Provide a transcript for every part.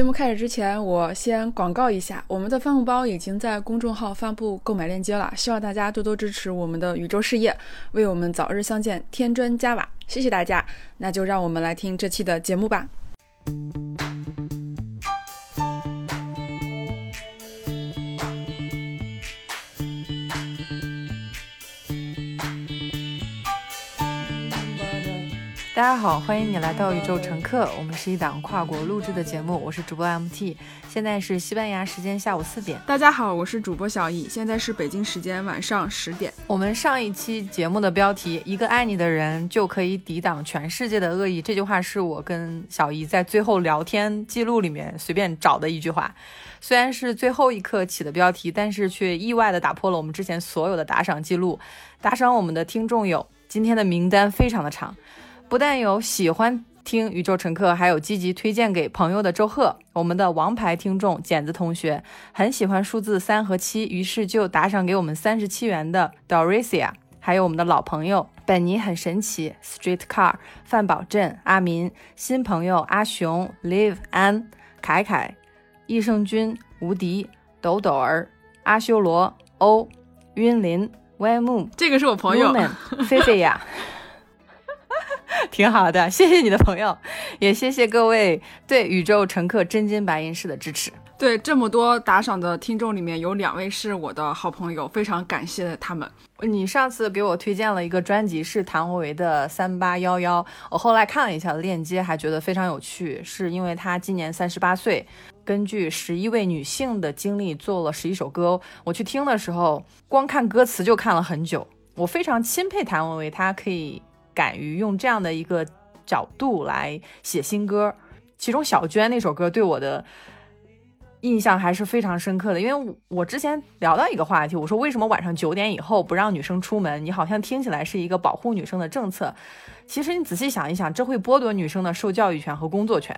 节目开始之前，我先广告一下，我们的帆布包已经在公众号发布购买链接了，希望大家多多支持我们的宇宙事业，为我们早日相见添砖加瓦。谢谢大家，那就让我们来听这期的节目吧。大家好，欢迎你来到宇宙乘客。我们是一档跨国录制的节目，我是主播 MT。现在是西班牙时间下午四点。大家好，我是主播小易，现在是北京时间晚上十点。我们上一期节目的标题“一个爱你的人就可以抵挡全世界的恶意”，这句话是我跟小易在最后聊天记录里面随便找的一句话。虽然是最后一刻起的标题，但是却意外的打破了我们之前所有的打赏记录。打赏我们的听众有，今天的名单非常的长。不但有喜欢听宇宙乘客，还有积极推荐给朋友的周贺，我们的王牌听众剪子同学很喜欢数字三和七，于是就打赏给我们三十七元的 Dorisia，还有我们的老朋友本尼很神奇 Street Car 范宝镇阿民新朋友阿雄 Live 安凯凯益胜君无敌抖抖儿阿修罗欧晕林 Y 木，这个是我朋友菲菲呀。挺好的，谢谢你的朋友，也谢谢各位对宇宙乘客真金白银式的支持。对这么多打赏的听众里面，有两位是我的好朋友，非常感谢他们。你上次给我推荐了一个专辑，是谭维维的《三八幺幺》，我后来看了一下链接，还觉得非常有趣，是因为他今年三十八岁，根据十一位女性的经历做了十一首歌。我去听的时候，光看歌词就看了很久。我非常钦佩谭维维，她可以。敢于用这样的一个角度来写新歌，其中小娟那首歌对我的印象还是非常深刻的。因为我之前聊到一个话题，我说为什么晚上九点以后不让女生出门？你好像听起来是一个保护女生的政策，其实你仔细想一想，这会剥夺女生的受教育权和工作权。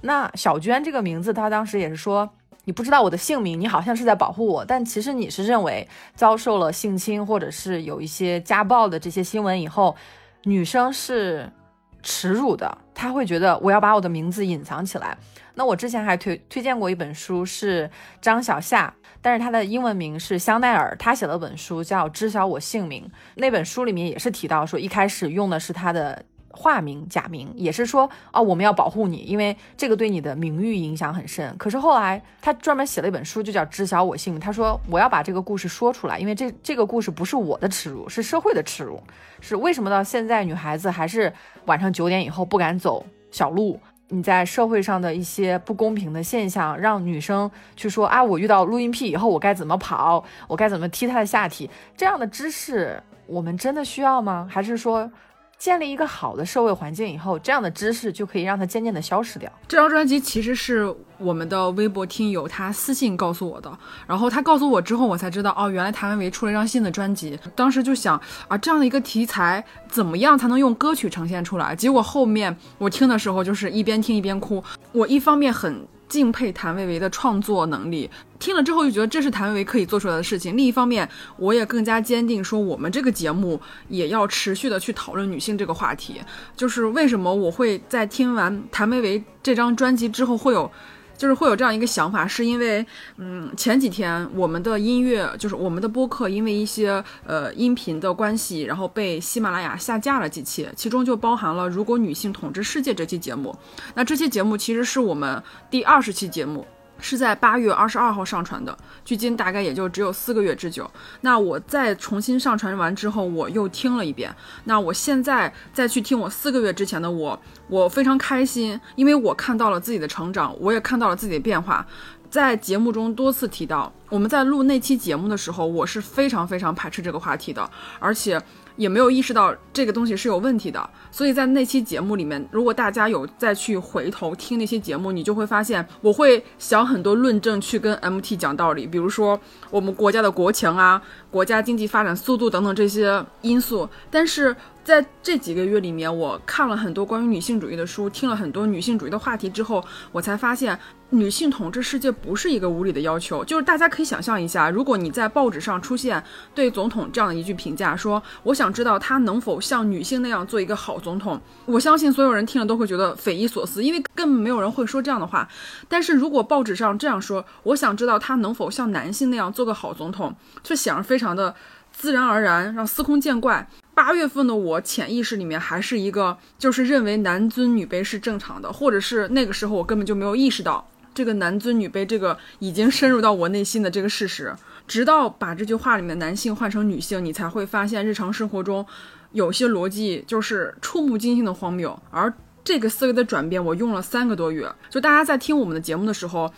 那小娟这个名字，她当时也是说，你不知道我的姓名，你好像是在保护我，但其实你是认为遭受了性侵或者是有一些家暴的这些新闻以后。女生是耻辱的，她会觉得我要把我的名字隐藏起来。那我之前还推推荐过一本书，是张小夏，但是她的英文名是香奈儿，她写了本书叫《知晓我姓名》。那本书里面也是提到说，一开始用的是她的。化名假名也是说啊，我们要保护你，因为这个对你的名誉影响很深。可是后来他专门写了一本书，就叫《知晓我姓》。他说我要把这个故事说出来，因为这这个故事不是我的耻辱，是社会的耻辱。是为什么到现在女孩子还是晚上九点以后不敢走小路？你在社会上的一些不公平的现象，让女生去说啊，我遇到录音癖以后我该怎么跑，我该怎么踢他的下体？这样的知识我们真的需要吗？还是说？建立一个好的社会环境以后，这样的知识就可以让它渐渐的消失掉。这张专辑其实是我们的微博听友他私信告诉我的，然后他告诉我之后，我才知道哦，原来谭维维出了一张新的专辑。当时就想啊，这样的一个题材怎么样才能用歌曲呈现出来？结果后面我听的时候就是一边听一边哭。我一方面很。敬佩谭维维的创作能力，听了之后就觉得这是谭维维可以做出来的事情。另一方面，我也更加坚定说，我们这个节目也要持续的去讨论女性这个话题。就是为什么我会在听完谭维维这张专辑之后会有。就是会有这样一个想法，是因为，嗯，前几天我们的音乐，就是我们的播客，因为一些呃音频的关系，然后被喜马拉雅下架了几期，其中就包含了《如果女性统治世界》这期节目。那这期节目其实是我们第二十期节目。是在八月二十二号上传的，距今大概也就只有四个月之久。那我再重新上传完之后，我又听了一遍。那我现在再去听我四个月之前的我，我非常开心，因为我看到了自己的成长，我也看到了自己的变化。在节目中多次提到，我们在录那期节目的时候，我是非常非常排斥这个话题的，而且。也没有意识到这个东西是有问题的，所以在那期节目里面，如果大家有再去回头听那些节目，你就会发现我会想很多论证去跟 MT 讲道理，比如说我们国家的国情啊、国家经济发展速度等等这些因素。但是在这几个月里面，我看了很多关于女性主义的书，听了很多女性主义的话题之后，我才发现，女性统治世界不是一个无理的要求。就是大家可以想象一下，如果你在报纸上出现对总统这样的一句评价，说我想知道他能否像女性那样做一个好总统，我相信所有人听了都会觉得匪夷所思，因为根本没有人会说这样的话。但是如果报纸上这样说，我想知道他能否像男性那样做个好总统，这显然非常的自然而然，让司空见惯。八月份的我潜意识里面还是一个，就是认为男尊女卑是正常的，或者是那个时候我根本就没有意识到这个男尊女卑这个已经深入到我内心的这个事实。直到把这句话里面男性换成女性，你才会发现日常生活中有些逻辑就是触目惊心的荒谬。而这个思维的转变，我用了三个多月。就大家在听我们的节目的时候。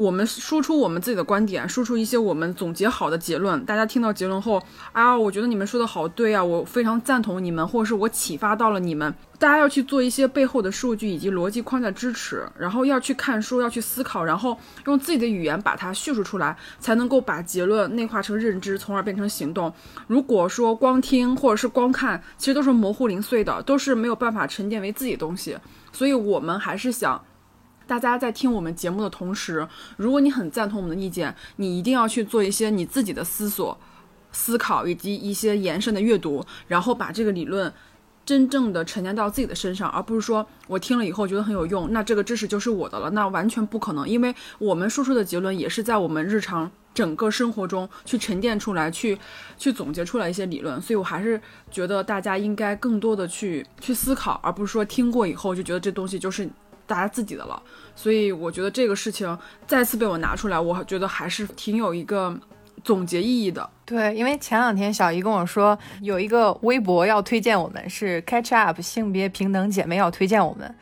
我们输出我们自己的观点，输出一些我们总结好的结论。大家听到结论后，啊，我觉得你们说的好对啊，我非常赞同你们，或者是我启发到了你们。大家要去做一些背后的数据以及逻辑框架支持，然后要去看书，要去思考，然后用自己的语言把它叙述出来，才能够把结论内化成认知，从而变成行动。如果说光听或者是光看，其实都是模糊零碎的，都是没有办法沉淀为自己的东西。所以我们还是想。大家在听我们节目的同时，如果你很赞同我们的意见，你一定要去做一些你自己的思索、思考以及一些延伸的阅读，然后把这个理论真正的沉淀到自己的身上，而不是说我听了以后觉得很有用，那这个知识就是我的了，那完全不可能，因为我们输出的结论也是在我们日常整个生活中去沉淀出来、去去总结出来一些理论，所以我还是觉得大家应该更多的去去思考，而不是说听过以后就觉得这东西就是。大家自己的了，所以我觉得这个事情再次被我拿出来，我觉得还是挺有一个总结意义的。对，因为前两天小姨跟我说有一个微博要推荐我们，是 Catch Up 性别平等姐妹要推荐我们，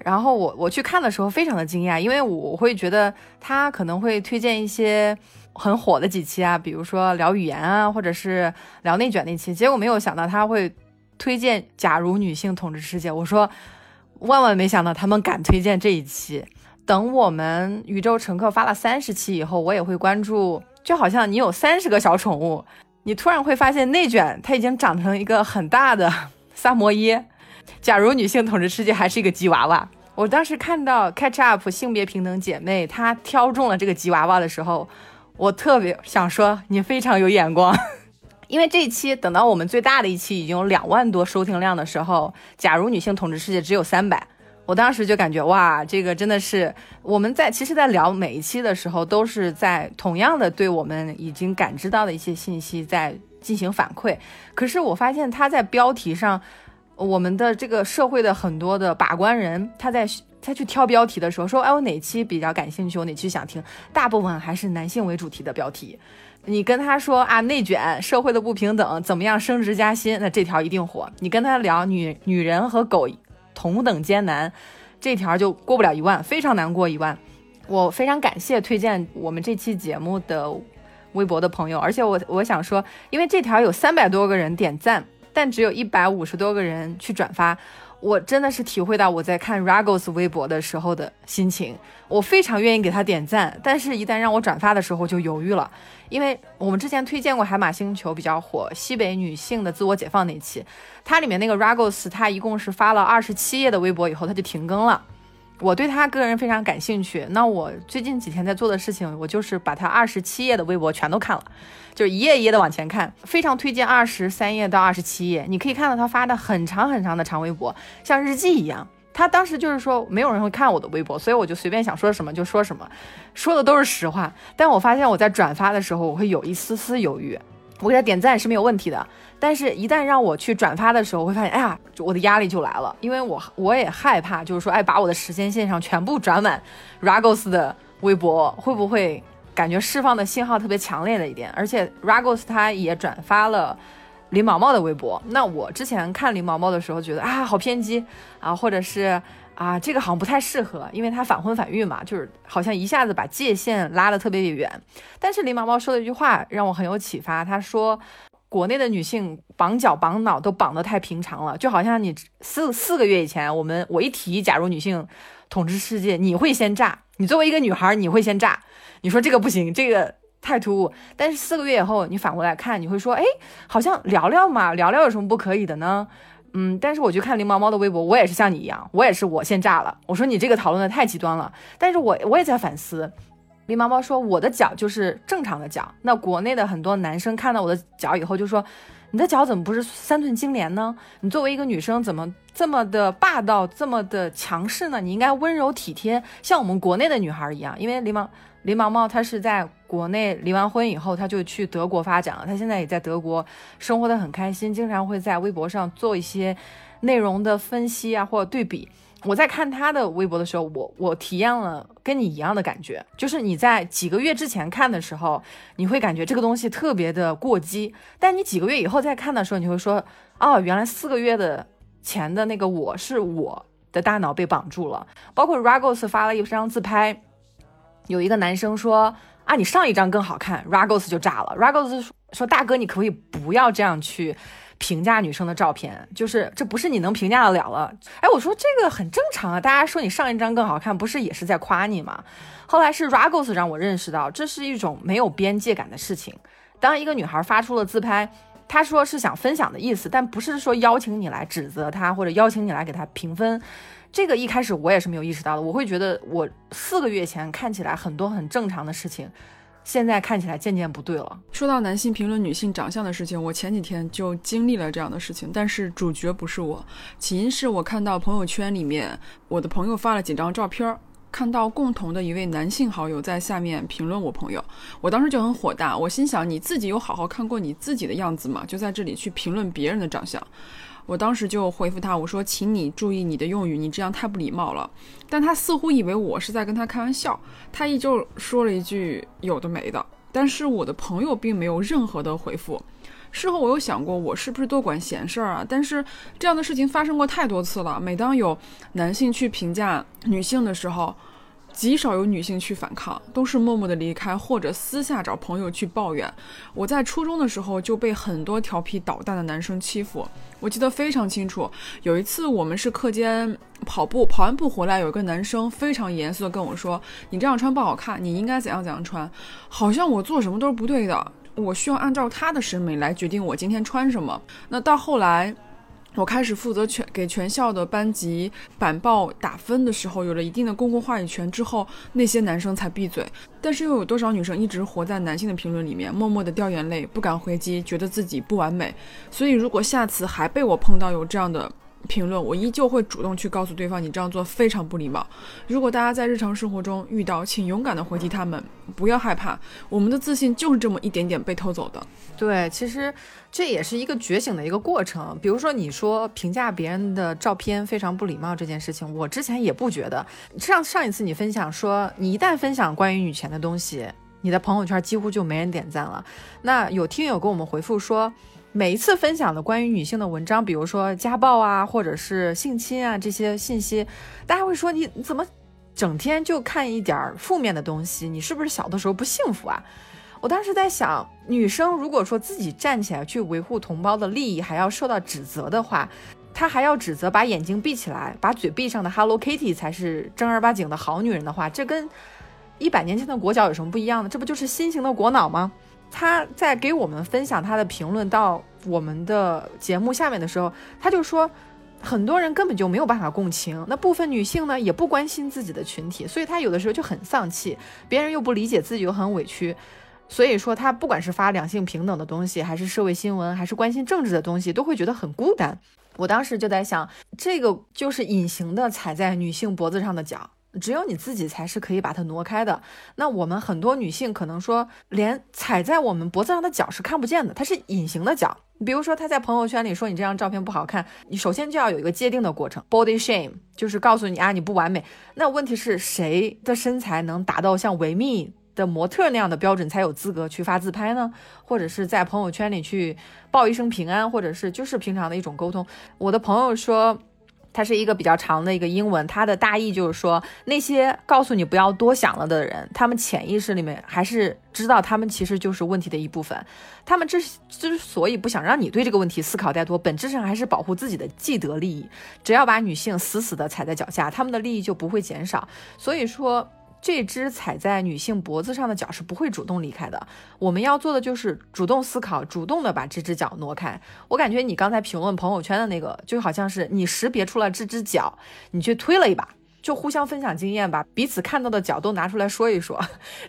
然后我我去看的时候非常的惊讶，因为我会觉得她可能会推荐一些很火的几期啊，比如说聊语言啊，或者是聊内卷那期，结果没有想到她会推荐假如女性统治世界，我说。万万没想到他们敢推荐这一期。等我们宇宙乘客发了三十期以后，我也会关注。就好像你有三十个小宠物，你突然会发现内卷它已经长成一个很大的 萨摩耶。假如女性统治世界还是一个吉娃娃，我当时看到 Catch Up 性别平等姐妹她挑中了这个吉娃娃的时候，我特别想说你非常有眼光。因为这一期等到我们最大的一期已经有两万多收听量的时候，假如女性统治世界只有三百，我当时就感觉哇，这个真的是我们在其实，在聊每一期的时候，都是在同样的对我们已经感知到的一些信息在进行反馈。可是我发现他在标题上，我们的这个社会的很多的把关人，他在他去挑标题的时候说，哎，我哪期比较感兴趣，我哪期想听，大部分还是男性为主题的标题。你跟他说啊，内卷、社会的不平等，怎么样升职加薪？那这条一定火。你跟他聊女女人和狗同等艰难，这条就过不了一万，非常难过一万。我非常感谢推荐我们这期节目的微博的朋友，而且我我想说，因为这条有三百多个人点赞，但只有一百五十多个人去转发。我真的是体会到我在看 Ragos 微博的时候的心情，我非常愿意给他点赞，但是一旦让我转发的时候就犹豫了，因为我们之前推荐过海马星球比较火西北女性的自我解放那期，它里面那个 Ragos 他一共是发了二十七页的微博以后他就停更了，我对他个人非常感兴趣，那我最近几天在做的事情，我就是把他二十七页的微博全都看了。就是一页一页的往前看，非常推荐二十三页到二十七页，你可以看到他发的很长很长的长微博，像日记一样。他当时就是说没有人会看我的微博，所以我就随便想说什么就说什么，说的都是实话。但我发现我在转发的时候，我会有一丝丝犹豫。我给他点赞是没有问题的，但是一旦让我去转发的时候，我会发现，哎呀，我的压力就来了，因为我我也害怕，就是说，哎，把我的时间线上全部转满 Ragos 的微博，会不会？感觉释放的信号特别强烈的一点，而且 Ragos 他也转发了林毛毛的微博。那我之前看林毛毛的时候，觉得啊好偏激啊，或者是啊这个好像不太适合，因为他反婚反育嘛，就是好像一下子把界限拉得特别远。但是林毛毛说的一句话让我很有启发，他说国内的女性绑脚绑脑都绑得太平常了，就好像你四四个月以前我们我一提假如女性统治世界，你会先炸，你作为一个女孩你会先炸。你说这个不行，这个太突兀。但是四个月以后，你反过来看，你会说，哎，好像聊聊嘛，聊聊有什么不可以的呢？嗯，但是我去看林毛毛的微博，我也是像你一样，我也是我先炸了。我说你这个讨论的太极端了，但是我我也在反思。林毛毛说我的脚就是正常的脚，那国内的很多男生看到我的脚以后就说，你的脚怎么不是三寸金莲呢？你作为一个女生怎么这么的霸道，这么的强势呢？你应该温柔体贴，像我们国内的女孩一样。因为林毛林毛毛她是在国内离完婚以后，他就去德国发展了，他现在也在德国生活的很开心，经常会在微博上做一些内容的分析啊或者对比。我在看他的微博的时候，我我体验了跟你一样的感觉，就是你在几个月之前看的时候，你会感觉这个东西特别的过激，但你几个月以后再看的时候，你会说，哦，原来四个月的前的那个我是我的大脑被绑住了。包括 Ragos 发了一张自拍，有一个男生说，啊，你上一张更好看，Ragos 就炸了。Ragos 说，大哥，你可不可以不要这样去。评价女生的照片，就是这不是你能评价得了了。哎，我说这个很正常啊，大家说你上一张更好看，不是也是在夸你吗？后来是 Ragos 让我认识到，这是一种没有边界感的事情。当一个女孩发出了自拍，她说是想分享的意思，但不是说邀请你来指责她或者邀请你来给她评分。这个一开始我也是没有意识到的，我会觉得我四个月前看起来很多很正常的事情。现在看起来渐渐不对了。说到男性评论女性长相的事情，我前几天就经历了这样的事情，但是主角不是我，起因是我看到朋友圈里面我的朋友发了几张照片，看到共同的一位男性好友在下面评论我朋友，我当时就很火大，我心想你自己有好好看过你自己的样子吗？就在这里去评论别人的长相。我当时就回复他，我说：“请你注意你的用语，你这样太不礼貌了。”但他似乎以为我是在跟他开玩笑，他依旧说了一句有的没的。但是我的朋友并没有任何的回复。事后我有想过，我是不是多管闲事儿啊？但是这样的事情发生过太多次了。每当有男性去评价女性的时候，极少有女性去反抗，都是默默的离开，或者私下找朋友去抱怨。我在初中的时候就被很多调皮捣蛋的男生欺负，我记得非常清楚。有一次我们是课间跑步，跑完步回来，有一个男生非常严肃的跟我说：“你这样穿不好看，你应该怎样怎样穿。”好像我做什么都是不对的，我需要按照他的审美来决定我今天穿什么。那到后来。我开始负责全给全校的班级板报打分的时候，有了一定的公共话语权之后，那些男生才闭嘴。但是又有多少女生一直活在男性的评论里面，默默的掉眼泪，不敢回击，觉得自己不完美。所以如果下次还被我碰到有这样的，评论，我依旧会主动去告诉对方，你这样做非常不礼貌。如果大家在日常生活中遇到，请勇敢的回击他们，不要害怕，我们的自信就是这么一点点被偷走的。对，其实这也是一个觉醒的一个过程。比如说，你说评价别人的照片非常不礼貌这件事情，我之前也不觉得。上上一次你分享说，你一旦分享关于女权的东西，你的朋友圈几乎就没人点赞了。那有听友给我们回复说。每一次分享的关于女性的文章，比如说家暴啊，或者是性侵啊这些信息，大家会说你你怎么整天就看一点负面的东西？你是不是小的时候不幸福啊？我当时在想，女生如果说自己站起来去维护同胞的利益，还要受到指责的话，她还要指责把眼睛闭起来、把嘴闭上的 Hello Kitty 才是正儿八经的好女人的话，这跟一百年前的裹脚有什么不一样呢？这不就是新型的裹脑吗？他在给我们分享他的评论到我们的节目下面的时候，他就说，很多人根本就没有办法共情，那部分女性呢也不关心自己的群体，所以他有的时候就很丧气，别人又不理解自己又很委屈，所以说他不管是发两性平等的东西，还是社会新闻，还是关心政治的东西，都会觉得很孤单。我当时就在想，这个就是隐形的踩在女性脖子上的脚。只有你自己才是可以把它挪开的。那我们很多女性可能说，连踩在我们脖子上的脚是看不见的，它是隐形的脚。比如说，她在朋友圈里说你这张照片不好看，你首先就要有一个界定的过程，body shame，就是告诉你啊你不完美。那问题是谁的身材能达到像维密的模特那样的标准才有资格去发自拍呢？或者是在朋友圈里去报一声平安，或者是就是平常的一种沟通。我的朋友说。它是一个比较长的一个英文，它的大意就是说，那些告诉你不要多想了的人，他们潜意识里面还是知道他们其实就是问题的一部分。他们之之所以不想让你对这个问题思考太多，本质上还是保护自己的既得利益。只要把女性死死的踩在脚下，他们的利益就不会减少。所以说。这只踩在女性脖子上的脚是不会主动离开的。我们要做的就是主动思考，主动的把这只脚挪开。我感觉你刚才评论朋友圈的那个，就好像是你识别出了这只脚，你去推了一把，就互相分享经验吧，彼此看到的脚都拿出来说一说。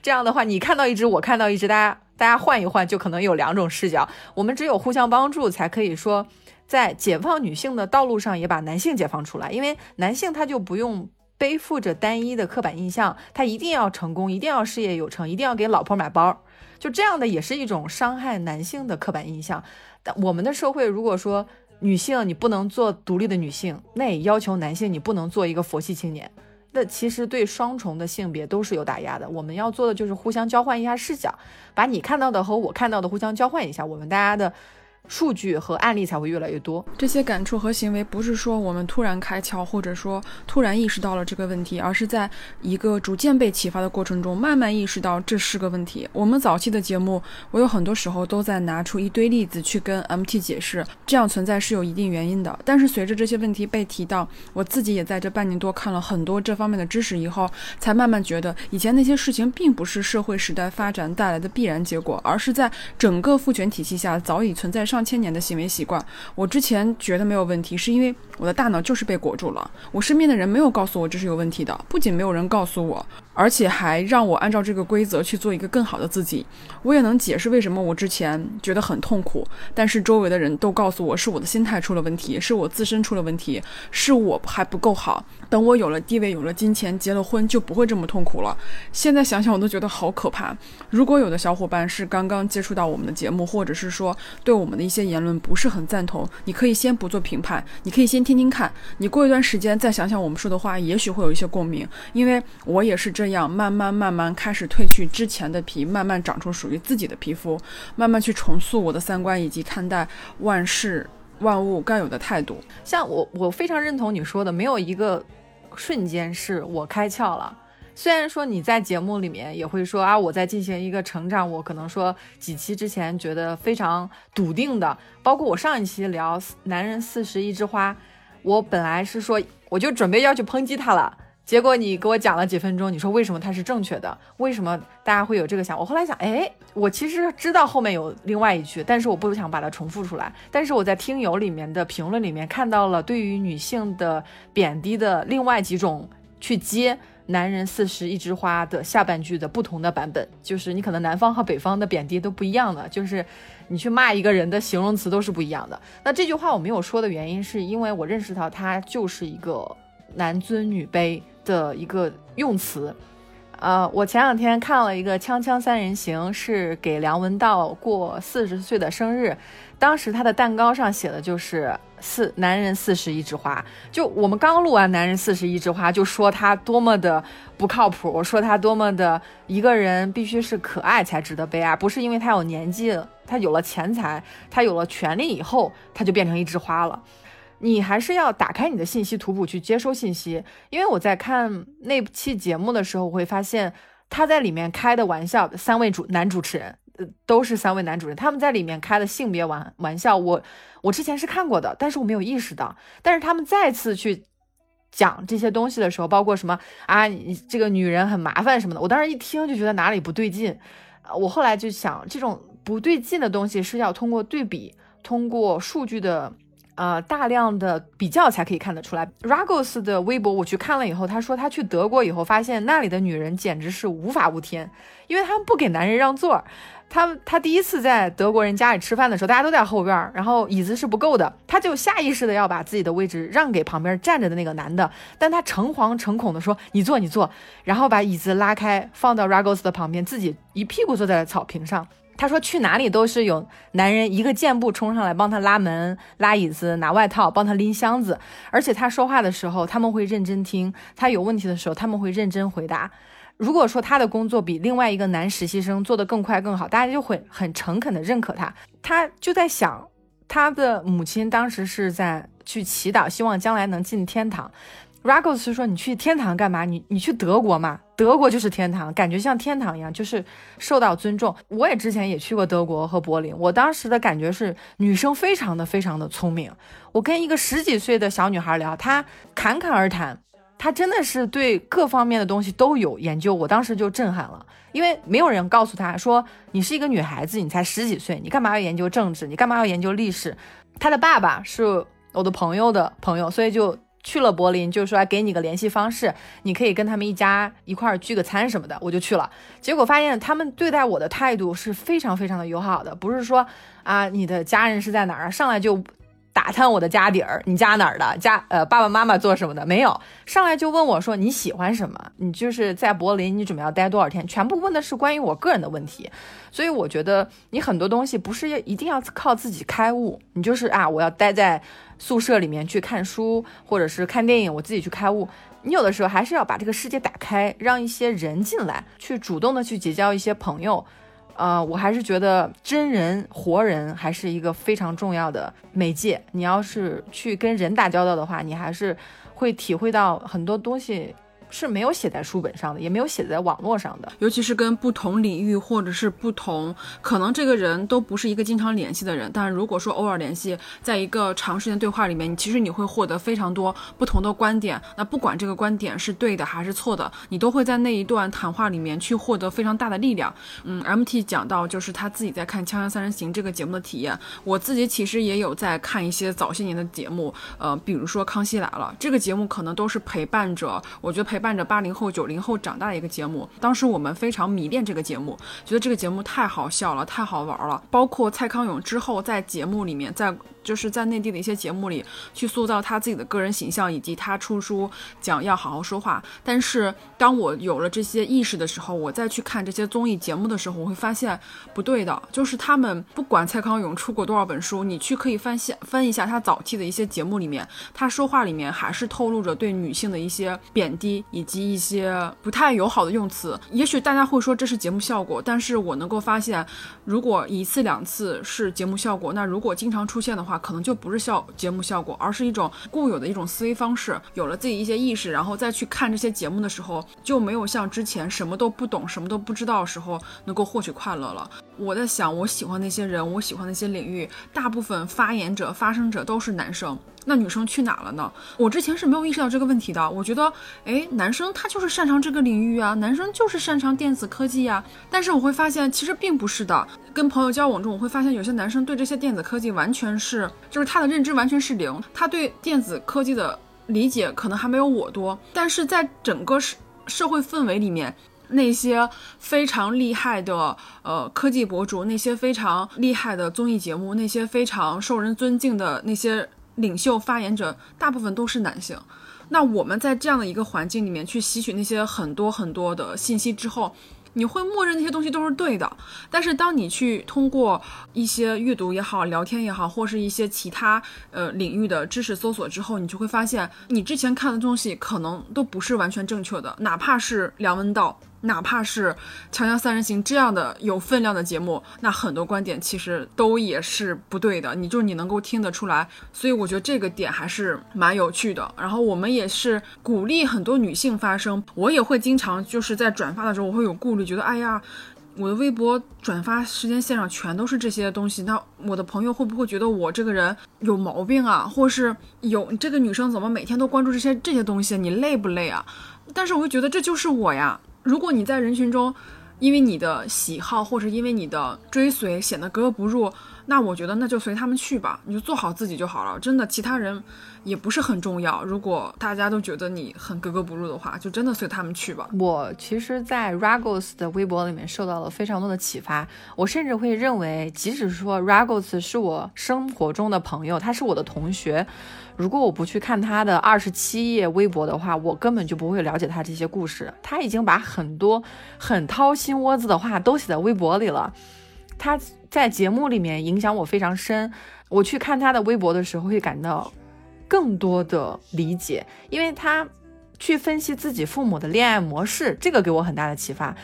这样的话，你看到一只，我看到一只，大家大家换一换，就可能有两种视角。我们只有互相帮助，才可以说在解放女性的道路上，也把男性解放出来。因为男性他就不用。背负着单一的刻板印象，他一定要成功，一定要事业有成，一定要给老婆买包，就这样的也是一种伤害男性的刻板印象。但我们的社会如果说女性你不能做独立的女性，那也要求男性你不能做一个佛系青年，那其实对双重的性别都是有打压的。我们要做的就是互相交换一下视角，把你看到的和我看到的互相交换一下，我们大家的。数据和案例才会越来越多。这些感触和行为不是说我们突然开窍，或者说突然意识到了这个问题，而是在一个逐渐被启发的过程中，慢慢意识到这是个问题。我们早期的节目，我有很多时候都在拿出一堆例子去跟 MT 解释，这样存在是有一定原因的。但是随着这些问题被提到，我自己也在这半年多看了很多这方面的知识以后，才慢慢觉得以前那些事情并不是社会时代发展带来的必然结果，而是在整个父权体系下早已存在上。上千年的行为习惯，我之前觉得没有问题，是因为我的大脑就是被裹住了。我身边的人没有告诉我这是有问题的，不仅没有人告诉我，而且还让我按照这个规则去做一个更好的自己。我也能解释为什么我之前觉得很痛苦，但是周围的人都告诉我是我的心态出了问题，是我自身出了问题，是我还不够好。等我有了地位，有了金钱，结了婚，就不会这么痛苦了。现在想想，我都觉得好可怕。如果有的小伙伴是刚刚接触到我们的节目，或者是说对我们的一些言论不是很赞同，你可以先不做评判，你可以先听听看。你过一段时间再想想我们说的话，也许会有一些共鸣。因为我也是这样，慢慢慢慢开始褪去之前的皮，慢慢长出属于自己的皮肤，慢慢去重塑我的三观以及看待万事。万物该有的态度，像我，我非常认同你说的，没有一个瞬间是我开窍了。虽然说你在节目里面也会说啊，我在进行一个成长，我可能说几期之前觉得非常笃定的，包括我上一期聊男人四十一枝花，我本来是说我就准备要去抨击他了。结果你给我讲了几分钟，你说为什么它是正确的？为什么大家会有这个想？我后来想，哎，我其实知道后面有另外一句，但是我不想把它重复出来。但是我在听友里面的评论里面看到了对于女性的贬低的另外几种去接“男人四十一枝花”的下半句的不同的版本，就是你可能南方和北方的贬低都不一样的，就是你去骂一个人的形容词都是不一样的。那这句话我没有说的原因，是因为我认识到它就是一个男尊女卑。的一个用词，呃，我前两天看了一个《锵锵三人行》，是给梁文道过四十岁的生日，当时他的蛋糕上写的就是“四男人四十一枝花”。就我们刚录完《男人四十一枝花》，就说他多么的不靠谱，说他多么的一个人必须是可爱才值得被爱，不是因为他有年纪，他有了钱财，他有了权利以后，他就变成一枝花了。你还是要打开你的信息图谱去接收信息，因为我在看那期节目的时候，我会发现他在里面开的玩笑，三位主男主持人，呃，都是三位男主人，他们在里面开的性别玩玩笑，我我之前是看过的，但是我没有意识到，但是他们再次去讲这些东西的时候，包括什么啊，这个女人很麻烦什么的，我当时一听就觉得哪里不对劲，我后来就想，这种不对劲的东西是要通过对比，通过数据的。呃，大量的比较才可以看得出来。Ragos 的微博我去看了以后，他说他去德国以后发现那里的女人简直是无法无天，因为他们不给男人让座。他他第一次在德国人家里吃饭的时候，大家都在后边，然后椅子是不够的，他就下意识的要把自己的位置让给旁边站着的那个男的，但他诚惶诚恐的说：“你坐，你坐。”然后把椅子拉开放到 Ragos 的旁边，自己一屁股坐在了草坪上。他说去哪里都是有男人一个箭步冲上来帮他拉门、拉椅子、拿外套、帮他拎箱子，而且他说话的时候他们会认真听，他有问题的时候他们会认真回答。如果说他的工作比另外一个男实习生做得更快更好，大家就会很诚恳的认可他。他就在想，他的母亲当时是在去祈祷，希望将来能进天堂。Ragos 是说：“你去天堂干嘛？你你去德国嘛？德国就是天堂，感觉像天堂一样，就是受到尊重。我也之前也去过德国和柏林，我当时的感觉是女生非常的非常的聪明。我跟一个十几岁的小女孩聊，她侃侃而谈，她真的是对各方面的东西都有研究，我当时就震撼了，因为没有人告诉她说你是一个女孩子，你才十几岁，你干嘛要研究政治？你干嘛要研究历史？她的爸爸是我的朋友的朋友，所以就去了柏林，就是说给你个联系方式，你可以跟他们一家一块儿聚个餐什么的，我就去了。结果发现他们对待我的态度是非常非常的友好的，不是说啊你的家人是在哪儿，上来就。打探我的家底儿，你家哪儿的？家呃爸爸妈妈做什么的？没有，上来就问我说你喜欢什么？你就是在柏林，你准备要待多少天？全部问的是关于我个人的问题。所以我觉得你很多东西不是一定要靠自己开悟，你就是啊我要待在宿舍里面去看书或者是看电影，我自己去开悟。你有的时候还是要把这个世界打开，让一些人进来，去主动的去结交一些朋友。呃，我还是觉得真人活人还是一个非常重要的媒介。你要是去跟人打交道的话，你还是会体会到很多东西。是没有写在书本上的，也没有写在网络上的。尤其是跟不同领域或者是不同，可能这个人都不是一个经常联系的人，但如果说偶尔联系，在一个长时间对话里面，你其实你会获得非常多不同的观点。那不管这个观点是对的还是错的，你都会在那一段谈话里面去获得非常大的力量。嗯，MT 讲到就是他自己在看《锵锵三人行》这个节目的体验，我自己其实也有在看一些早些年的节目，呃，比如说《康熙来了》这个节目，可能都是陪伴着，我觉得陪。伴伴着八零后、九零后长大的一个节目，当时我们非常迷恋这个节目，觉得这个节目太好笑了，太好玩了。包括蔡康永之后在节目里面，在。就是在内地的一些节目里去塑造他自己的个人形象，以及他出书讲要好好说话。但是当我有了这些意识的时候，我再去看这些综艺节目的时候，我会发现不对的。就是他们不管蔡康永出过多少本书，你去可以翻下翻一下他早期的一些节目里面，他说话里面还是透露着对女性的一些贬低，以及一些不太友好的用词。也许大家会说这是节目效果，但是我能够发现，如果一次两次是节目效果，那如果经常出现的话，可能就不是效节目效果，而是一种固有的一种思维方式。有了自己一些意识，然后再去看这些节目的时候，就没有像之前什么都不懂、什么都不知道的时候能够获取快乐了。我在想，我喜欢那些人，我喜欢那些领域，大部分发言者、发声者都是男生。那女生去哪了呢？我之前是没有意识到这个问题的。我觉得，哎，男生他就是擅长这个领域啊，男生就是擅长电子科技呀。但是我会发现，其实并不是的。跟朋友交往中，我会发现有些男生对这些电子科技完全是，就是他的认知完全是零，他对电子科技的理解可能还没有我多。但是在整个社社会氛围里面，那些非常厉害的呃科技博主，那些非常厉害的综艺节目，那些非常受人尊敬的那些。领袖发言者大部分都是男性，那我们在这样的一个环境里面去吸取那些很多很多的信息之后，你会默认那些东西都是对的。但是当你去通过一些阅读也好、聊天也好，或是一些其他呃领域的知识搜索之后，你就会发现，你之前看的东西可能都不是完全正确的，哪怕是梁文道。哪怕是《锵锵三人行》这样的有分量的节目，那很多观点其实都也是不对的。你就你能够听得出来，所以我觉得这个点还是蛮有趣的。然后我们也是鼓励很多女性发声，我也会经常就是在转发的时候，我会有顾虑，觉得哎呀，我的微博转发时间线上全都是这些东西，那我的朋友会不会觉得我这个人有毛病啊？或是有这个女生怎么每天都关注这些这些东西？你累不累啊？但是我会觉得这就是我呀。如果你在人群中，因为你的喜好或者因为你的追随显得格格不入，那我觉得那就随他们去吧，你就做好自己就好了。真的，其他人也不是很重要。如果大家都觉得你很格格不入的话，就真的随他们去吧。我其实，在 Ragos 的微博里面受到了非常多的启发。我甚至会认为，即使说 Ragos 是我生活中的朋友，他是我的同学。如果我不去看他的二十七页微博的话，我根本就不会了解他这些故事。他已经把很多很掏心窝子的话都写在微博里了。他在节目里面影响我非常深。我去看他的微博的时候，会感到更多的理解，因为他去分析自己父母的恋爱模式，这个给我很大的启发。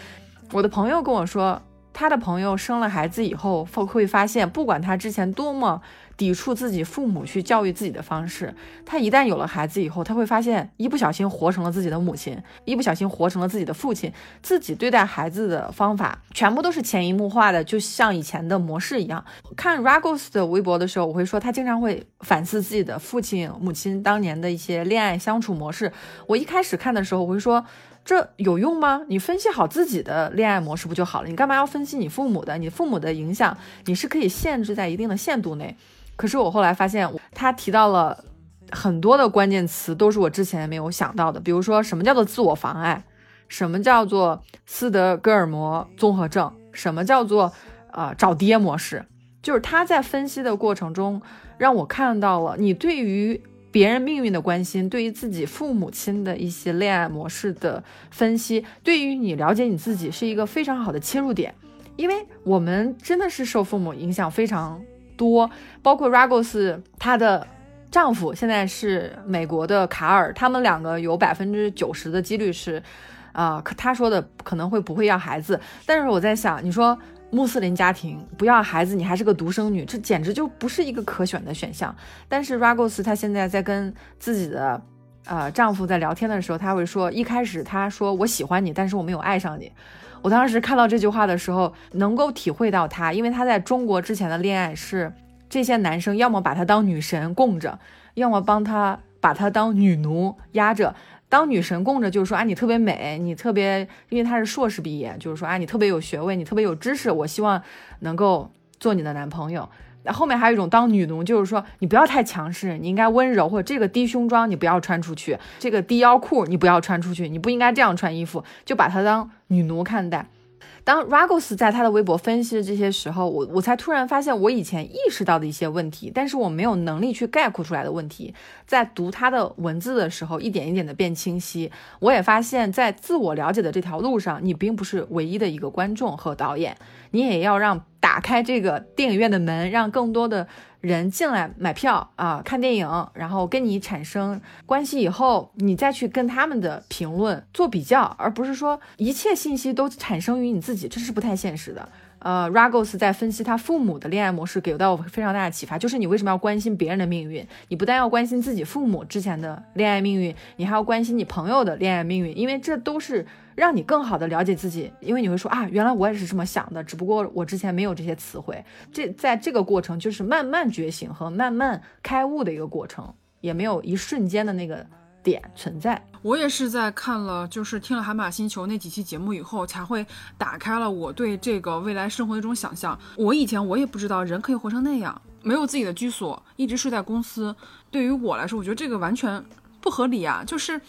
我的朋友跟我说，他的朋友生了孩子以后，会会发现，不管他之前多么抵触自己父母去教育自己的方式，他一旦有了孩子以后，他会发现一不小心活成了自己的母亲，一不小心活成了自己的父亲，自己对待孩子的方法全部都是潜移默化的，就像以前的模式一样。看 Ragos 的微博的时候，我会说他经常会反思自己的父亲、母亲当年的一些恋爱相处模式。我一开始看的时候，我会说。这有用吗？你分析好自己的恋爱模式不就好了？你干嘛要分析你父母的？你父母的影响你是可以限制在一定的限度内。可是我后来发现，他提到了很多的关键词，都是我之前没有想到的。比如说，什么叫做自我妨碍？什么叫做斯德哥尔摩综合症？什么叫做呃找爹模式？就是他在分析的过程中，让我看到了你对于。别人命运的关心，对于自己父母亲的一些恋爱模式的分析，对于你了解你自己是一个非常好的切入点。因为我们真的是受父母影响非常多，包括 Ragos 她的丈夫现在是美国的卡尔，他们两个有百分之九十的几率是，啊，可他说的可能会不会要孩子，但是我在想，你说。穆斯林家庭不要孩子，你还是个独生女，这简直就不是一个可选的选项。但是 Ragos 她现在在跟自己的呃丈夫在聊天的时候，他会说，一开始他说我喜欢你，但是我没有爱上你。我当时看到这句话的时候，能够体会到他，因为他在中国之前的恋爱是这些男生要么把他当女神供着，要么帮他把他当女奴压着。当女神供着，就是说啊，你特别美，你特别，因为他是硕士毕业，就是说啊，你特别有学位，你特别有知识，我希望能够做你的男朋友。那后面还有一种当女奴，就是说你不要太强势，你应该温柔，或者这个低胸装你不要穿出去，这个低腰裤你不要穿出去，你不应该这样穿衣服，就把她当女奴看待。当 Ragos 在他的微博分析的这些时候，我我才突然发现我以前意识到的一些问题，但是我没有能力去概括出来的问题，在读他的文字的时候，一点一点的变清晰。我也发现，在自我了解的这条路上，你并不是唯一的一个观众和导演，你也要让打开这个电影院的门，让更多的。人进来买票啊，看电影，然后跟你产生关系以后，你再去跟他们的评论做比较，而不是说一切信息都产生于你自己，这是不太现实的。呃，Ragos 在分析他父母的恋爱模式，给到我非常大的启发，就是你为什么要关心别人的命运？你不但要关心自己父母之前的恋爱命运，你还要关心你朋友的恋爱命运，因为这都是让你更好的了解自己。因为你会说啊，原来我也是这么想的，只不过我之前没有这些词汇。这在这个过程就是慢慢觉醒和慢慢开悟的一个过程，也没有一瞬间的那个。点存在，我也是在看了，就是听了《海马星球》那几期节目以后，才会打开了我对这个未来生活的一种想象。我以前我也不知道人可以活成那样，没有自己的居所，一直睡在公司。对于我来说，我觉得这个完全不合理啊，就是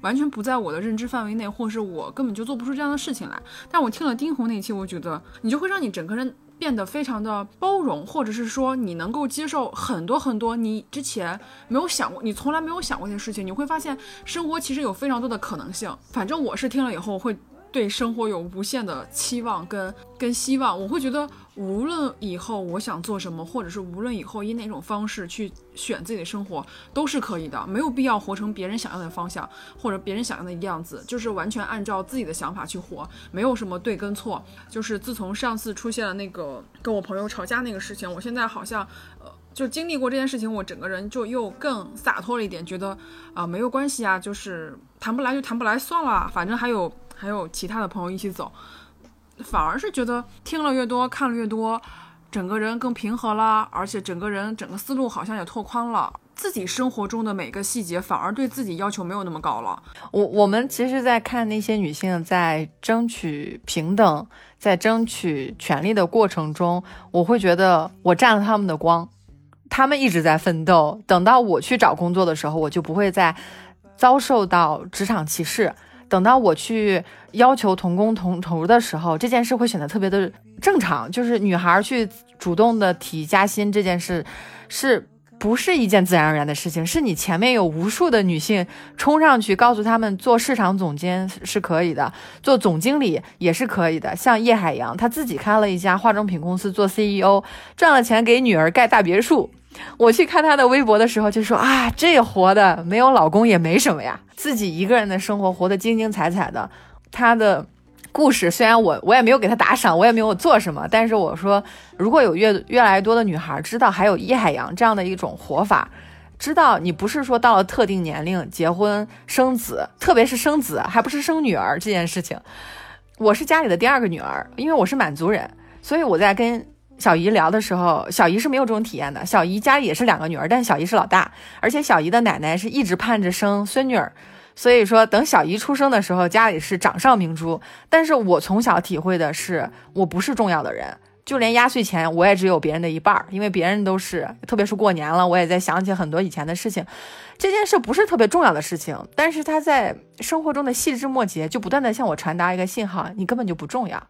完全不在我的认知范围内，或是我根本就做不出这样的事情来。但我听了丁红那期，我觉得你就会让你整个人。变得非常的包容，或者是说你能够接受很多很多你之前没有想过、你从来没有想过的事情，你会发现生活其实有非常多的可能性。反正我是听了以后会。对生活有无限的期望跟跟希望，我会觉得无论以后我想做什么，或者是无论以后以哪种方式去选自己的生活，都是可以的，没有必要活成别人想要的方向或者别人想要的样子，就是完全按照自己的想法去活，没有什么对跟错。就是自从上次出现了那个跟我朋友吵架那个事情，我现在好像呃就经历过这件事情，我整个人就又更洒脱了一点，觉得啊没有关系啊，就是谈不来就谈不来算了，反正还有。还有其他的朋友一起走，反而是觉得听了越多，看了越多，整个人更平和了，而且整个人整个思路好像也拓宽了。自己生活中的每个细节，反而对自己要求没有那么高了。我我们其实，在看那些女性在争取平等、在争取权利的过程中，我会觉得我占了他们的光，他们一直在奋斗。等到我去找工作的时候，我就不会再遭受到职场歧视。等到我去要求同工同酬的时候，这件事会显得特别的正常。就是女孩去主动的提加薪这件事，是不是一件自然而然的事情？是你前面有无数的女性冲上去告诉他们，做市场总监是可以的，做总经理也是可以的。像叶海洋，他自己开了一家化妆品公司做 CEO，赚了钱给女儿盖大别墅。我去看他的微博的时候，就说啊，这活的没有老公也没什么呀，自己一个人的生活活得精精彩彩的。他的故事。虽然我我也没有给他打赏，我也没有做什么，但是我说，如果有越越来越多的女孩知道还有叶海洋这样的一种活法，知道你不是说到了特定年龄结婚生子，特别是生子，还不是生女儿这件事情。我是家里的第二个女儿，因为我是满族人，所以我在跟小姨聊的时候，小姨是没有这种体验的。小姨家里也是两个女儿，但小姨是老大，而且小姨的奶奶是一直盼着生孙女儿，所以说等小姨出生的时候，家里是掌上明珠。但是我从小体会的是，我不是重要的人。就连压岁钱我也只有别人的一半儿，因为别人都是，特别是过年了，我也在想起很多以前的事情。这件事不是特别重要的事情，但是他在生活中的细枝末节就不断的向我传达一个信号：你根本就不重要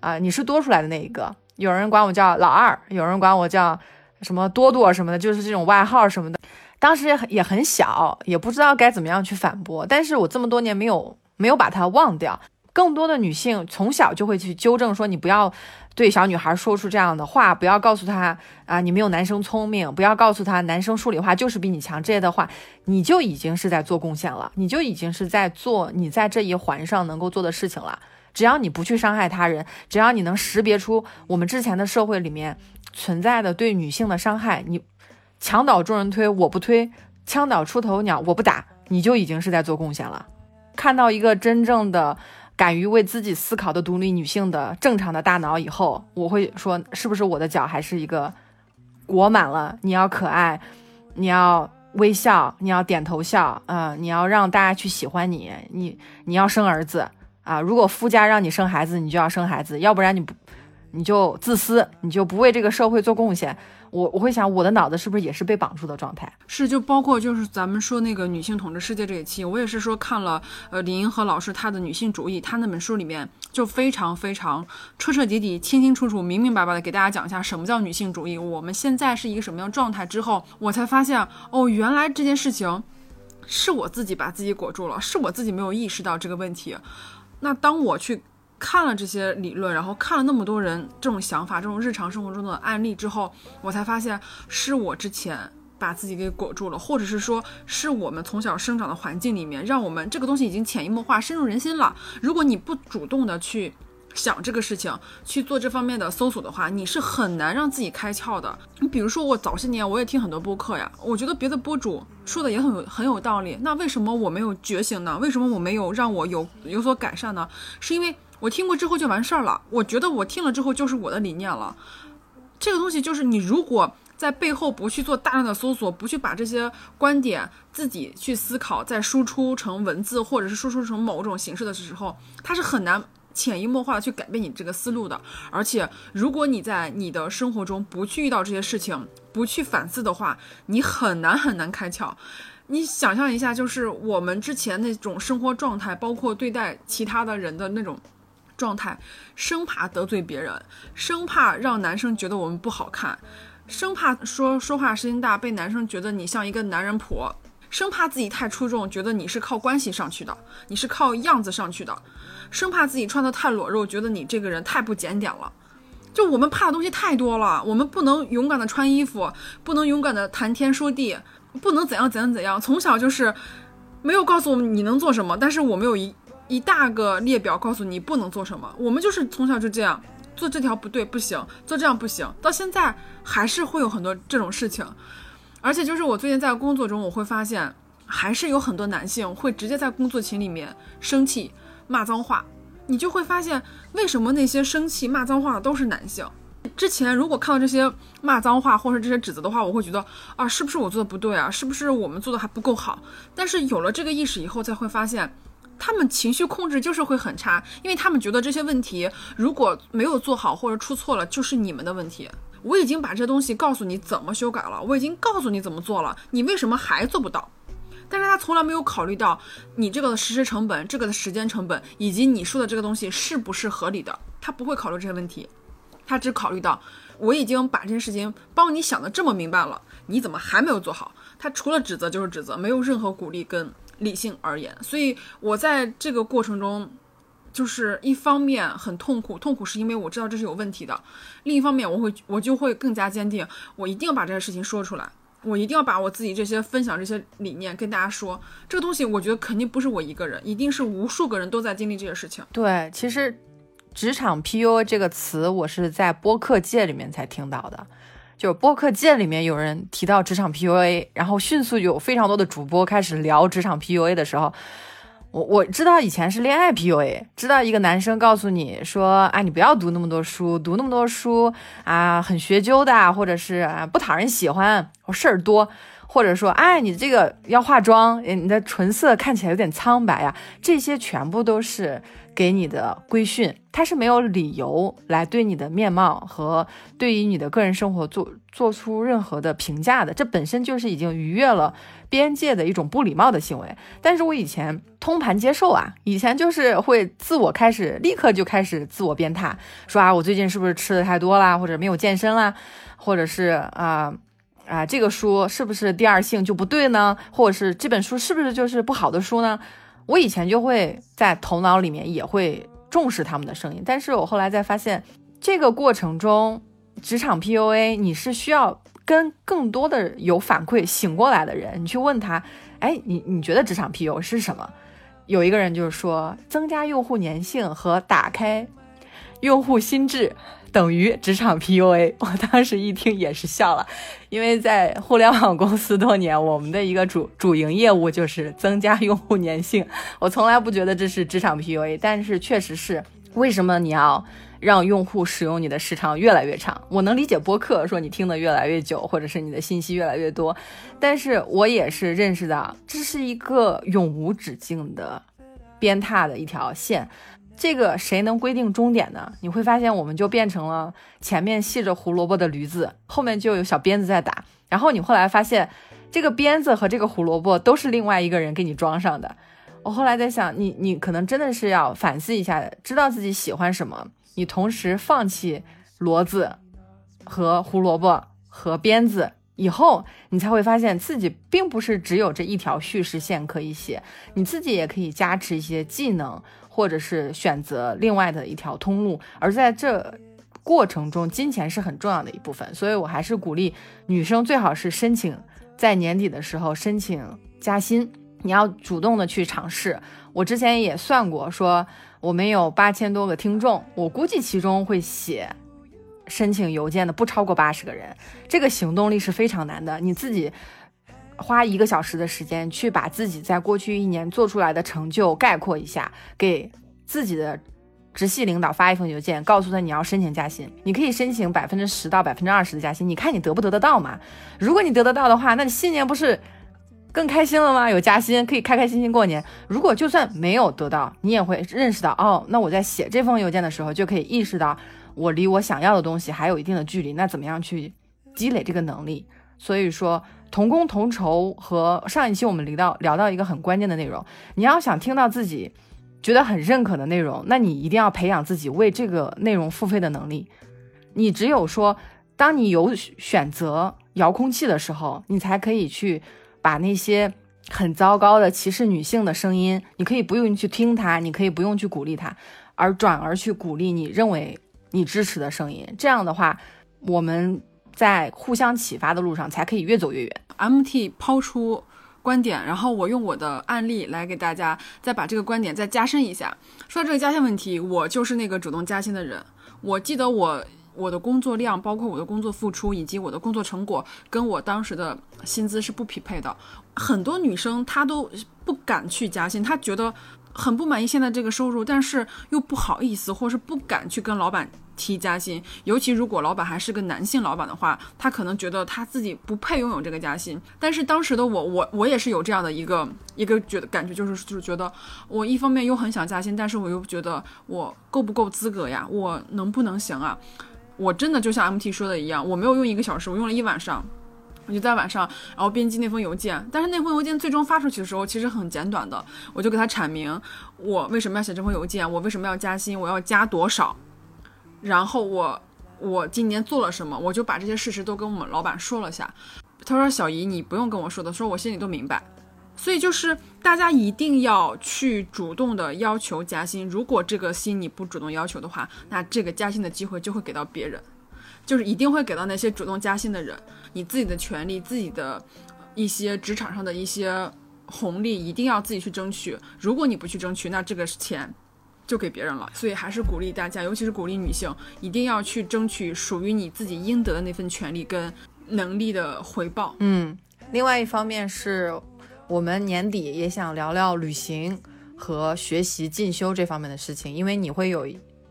啊！你是多出来的那一个。有人管我叫老二，有人管我叫什么多多什么的，就是这种外号什么的。当时也很也很小，也不知道该怎么样去反驳。但是我这么多年没有没有把它忘掉。更多的女性从小就会去纠正说，你不要。对小女孩说出这样的话，不要告诉她啊，你没有男生聪明，不要告诉她男生数理化就是比你强，这些的话，你就已经是在做贡献了，你就已经是在做你在这一环上能够做的事情了。只要你不去伤害他人，只要你能识别出我们之前的社会里面存在的对女性的伤害，你墙倒众人推，我不推，枪倒出头鸟，我不打，你就已经是在做贡献了。看到一个真正的。敢于为自己思考的独立女性的正常的大脑以后，我会说，是不是我的脚还是一个裹满了？你要可爱，你要微笑，你要点头笑，啊，你要让大家去喜欢你，你你要生儿子啊！如果夫家让你生孩子，你就要生孩子，要不然你不。你就自私，你就不为这个社会做贡献。我我会想，我的脑子是不是也是被绑住的状态？是，就包括就是咱们说那个女性统治世界这一期，我也是说看了呃李银河老师他的女性主义，他那本书里面就非常非常彻彻底底、清清楚楚、明明白白的给大家讲一下什么叫女性主义，我们现在是一个什么样状态之后，我才发现哦，原来这件事情是我自己把自己裹住了，是我自己没有意识到这个问题。那当我去。看了这些理论，然后看了那么多人这种想法、这种日常生活中的案例之后，我才发现是我之前把自己给裹住了，或者是说是我们从小生长的环境里面，让我们这个东西已经潜移默化、深入人心了。如果你不主动的去想这个事情，去做这方面的搜索的话，你是很难让自己开窍的。你比如说，我早些年我也听很多播客呀，我觉得别的播主说的也很有很有道理，那为什么我没有觉醒呢？为什么我没有让我有有所改善呢？是因为。我听过之后就完事儿了。我觉得我听了之后就是我的理念了。这个东西就是你如果在背后不去做大量的搜索，不去把这些观点自己去思考，再输出成文字或者是输出成某种形式的时候，它是很难潜移默化的去改变你这个思路的。而且如果你在你的生活中不去遇到这些事情，不去反思的话，你很难很难开窍。你想象一下，就是我们之前那种生活状态，包括对待其他的人的那种。状态，生怕得罪别人，生怕让男生觉得我们不好看，生怕说说话声音大被男生觉得你像一个男人婆，生怕自己太出众，觉得你是靠关系上去的，你是靠样子上去的，生怕自己穿的太裸露，觉得你这个人太不检点了。就我们怕的东西太多了，我们不能勇敢的穿衣服，不能勇敢的谈天说地，不能怎样怎样怎样。从小就是没有告诉我们你能做什么，但是我们有一。一大个列表告诉你不能做什么，我们就是从小就这样做这条不对不行，做这样不行，到现在还是会有很多这种事情，而且就是我最近在工作中，我会发现还是有很多男性会直接在工作群里面生气骂脏话，你就会发现为什么那些生气骂脏话的都是男性。之前如果看到这些骂脏话或者这些指责的话，我会觉得啊，是不是我做的不对啊？是不是我们做的还不够好？但是有了这个意识以后，才会发现。他们情绪控制就是会很差，因为他们觉得这些问题如果没有做好或者出错了，就是你们的问题。我已经把这东西告诉你怎么修改了，我已经告诉你怎么做了，你为什么还做不到？但是他从来没有考虑到你这个的实施成本、这个的时间成本，以及你说的这个东西是不是合理的，他不会考虑这些问题，他只考虑到我已经把这件事情帮你想的这么明白了，你怎么还没有做好？他除了指责就是指责，没有任何鼓励跟。理性而言，所以我在这个过程中，就是一方面很痛苦，痛苦是因为我知道这是有问题的；另一方面，我会我就会更加坚定，我一定要把这件事情说出来，我一定要把我自己这些分享这些理念跟大家说。这个东西，我觉得肯定不是我一个人，一定是无数个人都在经历这些事情。对，其实职场 PUA 这个词，我是在播客界里面才听到的。就播客界里面有人提到职场 PUA，然后迅速有非常多的主播开始聊职场 PUA 的时候。我我知道以前是恋爱 PUA，知道一个男生告诉你说，哎，你不要读那么多书，读那么多书啊，很学究的，或者是啊不讨人喜欢，我事儿多，或者说，哎，你这个要化妆，你的唇色看起来有点苍白呀，这些全部都是。给你的规训，他是没有理由来对你的面貌和对于你的个人生活做做出任何的评价的，这本身就是已经逾越了边界的一种不礼貌的行为。但是我以前通盘接受啊，以前就是会自我开始立刻就开始自我鞭挞，说啊我最近是不是吃的太多啦，或者没有健身啦，或者是啊啊这个书是不是第二性就不对呢，或者是这本书是不是就是不好的书呢？我以前就会在头脑里面也会重视他们的声音，但是我后来在发现这个过程中，职场 PUA 你是需要跟更多的有反馈醒过来的人，你去问他，哎，你你觉得职场 PUA 是什么？有一个人就是说增加用户粘性和打开用户心智。等于职场 PUA，我当时一听也是笑了，因为在互联网公司多年，我们的一个主主营业务就是增加用户粘性。我从来不觉得这是职场 PUA，但是确实是。为什么你要让用户使用你的时长越来越长？我能理解播客说你听得越来越久，或者是你的信息越来越多，但是我也是认识到这是一个永无止境的鞭挞的一条线。这个谁能规定终点呢？你会发现，我们就变成了前面系着胡萝卜的驴子，后面就有小鞭子在打。然后你后来发现，这个鞭子和这个胡萝卜都是另外一个人给你装上的。我后来在想，你你可能真的是要反思一下，知道自己喜欢什么，你同时放弃骡子和胡萝卜和鞭子以后，你才会发现自己并不是只有这一条叙事线可以写，你自己也可以加持一些技能。或者是选择另外的一条通路，而在这过程中，金钱是很重要的一部分，所以我还是鼓励女生最好是申请在年底的时候申请加薪，你要主动的去尝试。我之前也算过，说我们有八千多个听众，我估计其中会写申请邮件的不超过八十个人，这个行动力是非常难的，你自己。花一个小时的时间去把自己在过去一年做出来的成就概括一下，给自己的直系领导发一封邮件，告诉他你要申请加薪，你可以申请百分之十到百分之二十的加薪，你看你得不得得到嘛？如果你得得到的话，那你新年不是更开心了吗？有加薪可以开开心心过年。如果就算没有得到，你也会认识到，哦，那我在写这封邮件的时候就可以意识到，我离我想要的东西还有一定的距离，那怎么样去积累这个能力？所以说。同工同酬和上一期我们聊到聊到一个很关键的内容，你要想听到自己觉得很认可的内容，那你一定要培养自己为这个内容付费的能力。你只有说，当你有选择遥控器的时候，你才可以去把那些很糟糕的歧视女性的声音，你可以不用去听它，你可以不用去鼓励它，而转而去鼓励你认为你支持的声音。这样的话，我们。在互相启发的路上，才可以越走越远。MT 抛出观点，然后我用我的案例来给大家再把这个观点再加深一下。说到这个加薪问题，我就是那个主动加薪的人。我记得我我的工作量，包括我的工作付出以及我的工作成果，跟我当时的薪资是不匹配的。很多女生她都不敢去加薪，她觉得很不满意现在这个收入，但是又不好意思，或是不敢去跟老板。提加薪，尤其如果老板还是个男性老板的话，他可能觉得他自己不配拥有这个加薪。但是当时的我，我我也是有这样的一个一个觉得感觉，就是就是觉得我一方面又很想加薪，但是我又觉得我够不够资格呀？我能不能行啊？我真的就像 MT 说的一样，我没有用一个小时，我用了一晚上，我就在晚上然后编辑那封邮件。但是那封邮件最终发出去的时候，其实很简短的，我就给他阐明我为什么要写这封邮件，我为什么要加薪，我要加多少。然后我我今年做了什么，我就把这些事实都跟我们老板说了下。他说：“小姨，你不用跟我说的，说我心里都明白。”所以就是大家一定要去主动的要求加薪。如果这个薪你不主动要求的话，那这个加薪的机会就会给到别人。就是一定会给到那些主动加薪的人。你自己的权利，自己的一些职场上的一些红利，一定要自己去争取。如果你不去争取，那这个钱就给别人了。所以还是鼓励大家，尤其是鼓励女性，一定要去争取属于你自己应得的那份权利跟能力的回报。嗯，另外一方面是我们年底也想聊聊旅行和学习进修这方面的事情，因为你会有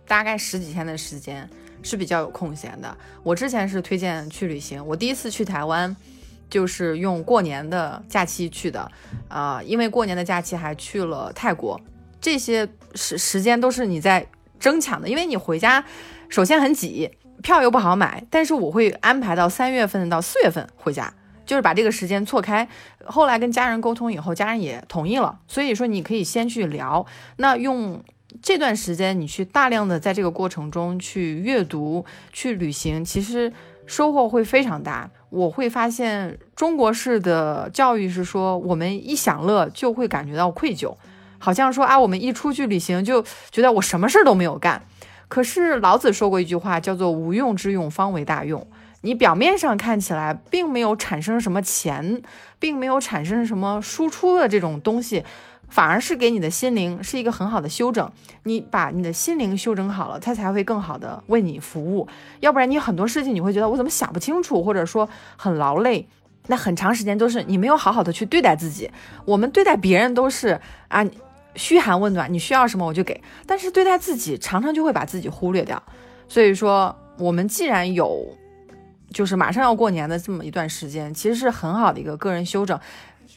大概十几天的时间。是比较有空闲的。我之前是推荐去旅行，我第一次去台湾就是用过年的假期去的，啊，因为过年的假期还去了泰国，这些时时间都是你在争抢的，因为你回家首先很挤，票又不好买，但是我会安排到三月份到四月份回家，就是把这个时间错开。后来跟家人沟通以后，家人也同意了，所以说你可以先去聊，那用。这段时间，你去大量的在这个过程中去阅读、去旅行，其实收获会非常大。我会发现，中国式的教育是说，我们一享乐就会感觉到愧疚，好像说啊，我们一出去旅行就觉得我什么事儿都没有干。可是老子说过一句话，叫做“无用之用，方为大用”。你表面上看起来并没有产生什么钱，并没有产生什么输出的这种东西。反而是给你的心灵是一个很好的修整，你把你的心灵修整好了，它才会更好的为你服务。要不然你很多事情你会觉得我怎么想不清楚，或者说很劳累，那很长时间都是你没有好好的去对待自己。我们对待别人都是啊嘘寒问暖，你需要什么我就给，但是对待自己常常就会把自己忽略掉。所以说，我们既然有就是马上要过年的这么一段时间，其实是很好的一个个人修整。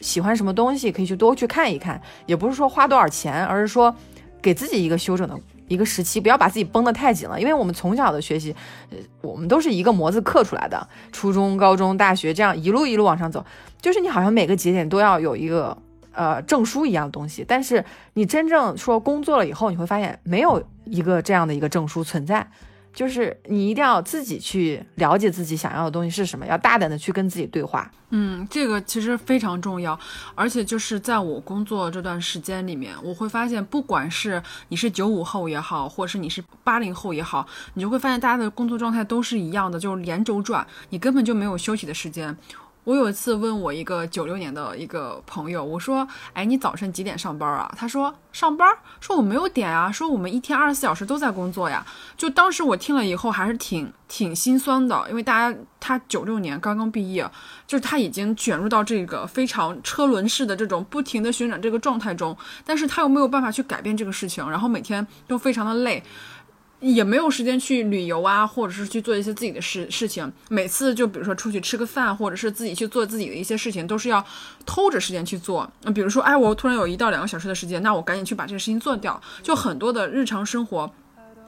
喜欢什么东西可以去多去看一看，也不是说花多少钱，而是说给自己一个休整的一个时期，不要把自己绷得太紧了。因为我们从小的学习，呃，我们都是一个模子刻出来的，初中、高中、大学这样一路一路往上走，就是你好像每个节点都要有一个呃证书一样的东西，但是你真正说工作了以后，你会发现没有一个这样的一个证书存在。就是你一定要自己去了解自己想要的东西是什么，要大胆的去跟自己对话。嗯，这个其实非常重要，而且就是在我工作这段时间里面，我会发现，不管是你是九五后也好，或者是你是八零后也好，你就会发现大家的工作状态都是一样的，就是连轴转，你根本就没有休息的时间。我有一次问我一个九六年的一个朋友，我说：“哎，你早晨几点上班啊？”他说：“上班。”说我没有点啊，说我们一天二十四小时都在工作呀。就当时我听了以后还是挺挺心酸的，因为大家他九六年刚刚毕业，就是他已经卷入到这个非常车轮式的这种不停的旋转这个状态中，但是他又没有办法去改变这个事情，然后每天都非常的累。也没有时间去旅游啊，或者是去做一些自己的事事情。每次就比如说出去吃个饭，或者是自己去做自己的一些事情，都是要偷着时间去做。那比如说，哎，我突然有一到两个小时的时间，那我赶紧去把这个事情做掉。就很多的日常生活。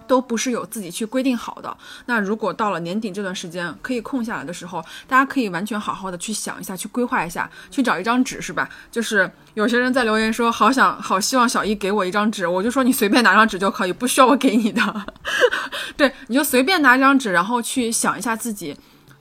都不是有自己去规定好的。那如果到了年底这段时间可以空下来的时候，大家可以完全好好的去想一下，去规划一下，去找一张纸，是吧？就是有些人在留言说，好想好希望小易给我一张纸，我就说你随便拿张纸就可以，不需要我给你的。对，你就随便拿张纸，然后去想一下自己，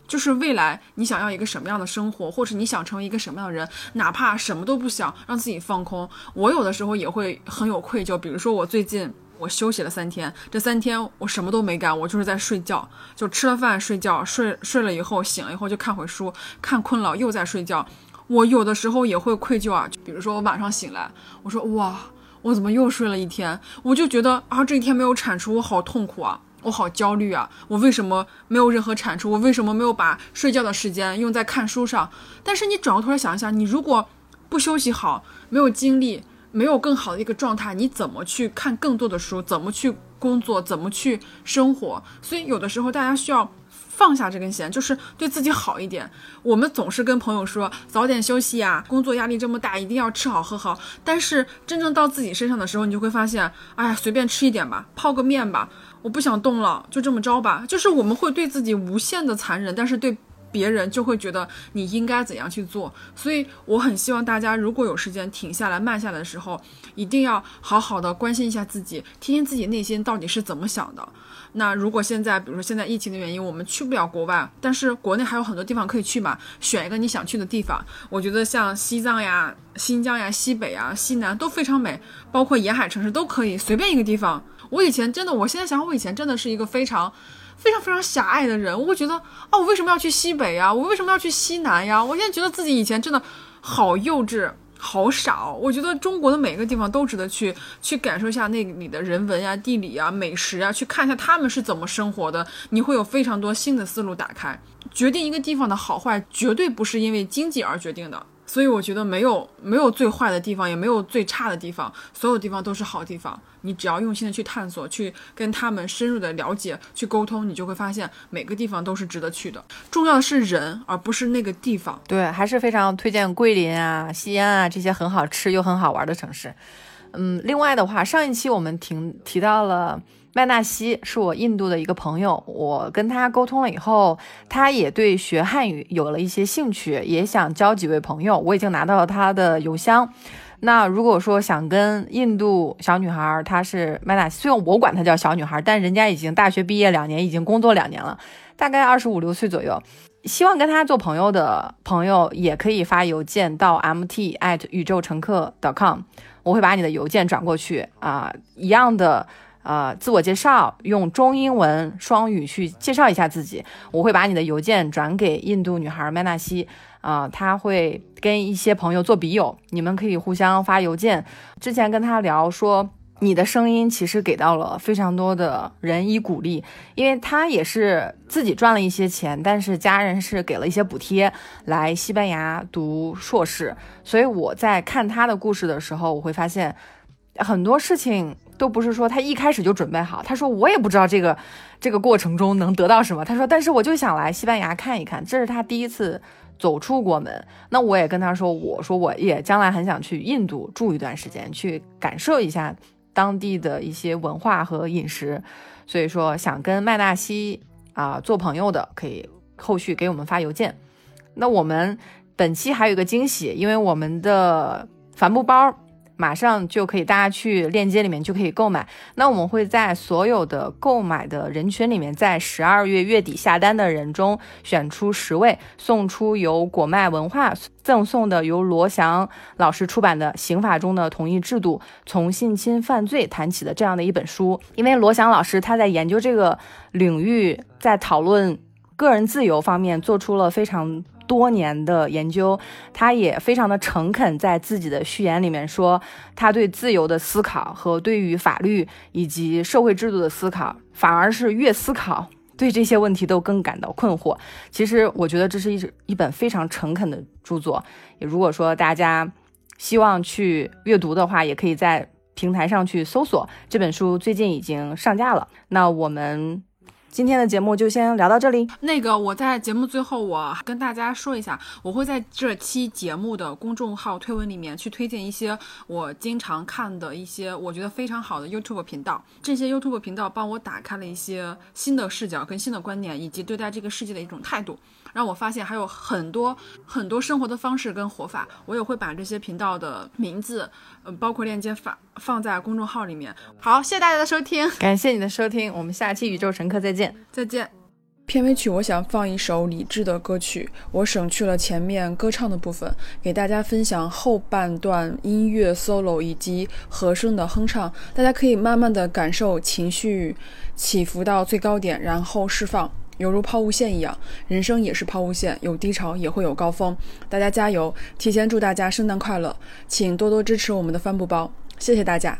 就是未来你想要一个什么样的生活，或是你想成为一个什么样的人，哪怕什么都不想，让自己放空。我有的时候也会很有愧疚，比如说我最近。我休息了三天，这三天我什么都没干，我就是在睡觉，就吃了饭睡觉，睡睡了以后醒了以后就看会书，看困了又在睡觉。我有的时候也会愧疚啊，比如说我晚上醒来，我说哇，我怎么又睡了一天？我就觉得啊，这一天没有产出，我好痛苦啊，我好焦虑啊，我为什么没有任何产出？我为什么没有把睡觉的时间用在看书上？但是你转过头来想一想，你如果不休息好，没有精力。没有更好的一个状态，你怎么去看更多的书？怎么去工作？怎么去生活？所以有的时候大家需要放下这根弦，就是对自己好一点。我们总是跟朋友说早点休息呀，工作压力这么大，一定要吃好喝好。但是真正到自己身上的时候，你就会发现，哎呀，随便吃一点吧，泡个面吧，我不想动了，就这么着吧。就是我们会对自己无限的残忍，但是对。别人就会觉得你应该怎样去做，所以我很希望大家如果有时间停下来慢下来的时候，一定要好好的关心一下自己，听听自己内心到底是怎么想的。那如果现在，比如说现在疫情的原因，我们去不了国外，但是国内还有很多地方可以去嘛，选一个你想去的地方。我觉得像西藏呀、新疆呀、西北啊、西南都非常美，包括沿海城市都可以，随便一个地方。我以前真的，我现在想，我以前真的是一个非常。非常非常狭隘的人，我会觉得啊，我为什么要去西北呀？我为什么要去西南呀？我现在觉得自己以前真的好幼稚。好傻，我觉得中国的每个地方都值得去去感受一下那里的人文呀、地理呀、美食呀，去看一下他们是怎么生活的，你会有非常多新的思路打开。决定一个地方的好坏，绝对不是因为经济而决定的。所以我觉得没有没有最坏的地方，也没有最差的地方，所有地方都是好地方。你只要用心的去探索，去跟他们深入的了解，去沟通，你就会发现每个地方都是值得去的。重要的是人，而不是那个地方。对，还是非常推荐桂林啊、西安啊这些很好吃又很好玩的城市。嗯，另外的话，上一期我们提提到了。麦纳西是我印度的一个朋友，我跟他沟通了以后，他也对学汉语有了一些兴趣，也想交几位朋友。我已经拿到了他的邮箱。那如果说想跟印度小女孩，她是麦纳西，虽然我管她叫小女孩，但人家已经大学毕业两年，已经工作两年了，大概二十五六岁左右。希望跟他做朋友的朋友，也可以发邮件到 mt at 宇宙乘客 .com，我会把你的邮件转过去啊，一样的。呃，自我介绍用中英文双语去介绍一下自己。我会把你的邮件转给印度女孩麦纳西，啊，她会跟一些朋友做笔友，你们可以互相发邮件。之前跟她聊说，你的声音其实给到了非常多的人以鼓励，因为她也是自己赚了一些钱，但是家人是给了一些补贴来西班牙读硕士。所以我在看她的故事的时候，我会发现很多事情。都不是说他一开始就准备好。他说我也不知道这个这个过程中能得到什么。他说，但是我就想来西班牙看一看，这是他第一次走出国门。那我也跟他说，我说我也将来很想去印度住一段时间，去感受一下当地的一些文化和饮食。所以说想跟麦纳西啊做朋友的，可以后续给我们发邮件。那我们本期还有一个惊喜，因为我们的帆布包。马上就可以，大家去链接里面就可以购买。那我们会在所有的购买的人群里面，在十二月月底下单的人中选出十位，送出由果麦文化赠送的由罗翔老师出版的《刑法中的同意制度：从性侵犯罪谈起》的这样的一本书。因为罗翔老师他在研究这个领域，在讨论个人自由方面做出了非常。多年的研究，他也非常的诚恳，在自己的序言里面说，他对自由的思考和对于法律以及社会制度的思考，反而是越思考，对这些问题都更感到困惑。其实，我觉得这是一一本非常诚恳的著作。也如果说大家希望去阅读的话，也可以在平台上去搜索这本书，最近已经上架了。那我们。今天的节目就先聊到这里。那个，我在节目最后，我跟大家说一下，我会在这期节目的公众号推文里面去推荐一些我经常看的一些我觉得非常好的 YouTube 频道。这些 YouTube 频道帮我打开了一些新的视角跟新的观点，以及对待这个世界的一种态度。让我发现还有很多很多生活的方式跟活法，我也会把这些频道的名字，呃，包括链接发放在公众号里面。好，谢谢大家的收听，感谢你的收听，我们下期宇宙乘客再见，再见。片尾曲我想放一首李志的歌曲，我省去了前面歌唱的部分，给大家分享后半段音乐 solo 以及和声的哼唱，大家可以慢慢的感受情绪起伏到最高点，然后释放。犹如抛物线一样，人生也是抛物线，有低潮也会有高峰。大家加油！提前祝大家圣诞快乐，请多多支持我们的帆布包，谢谢大家。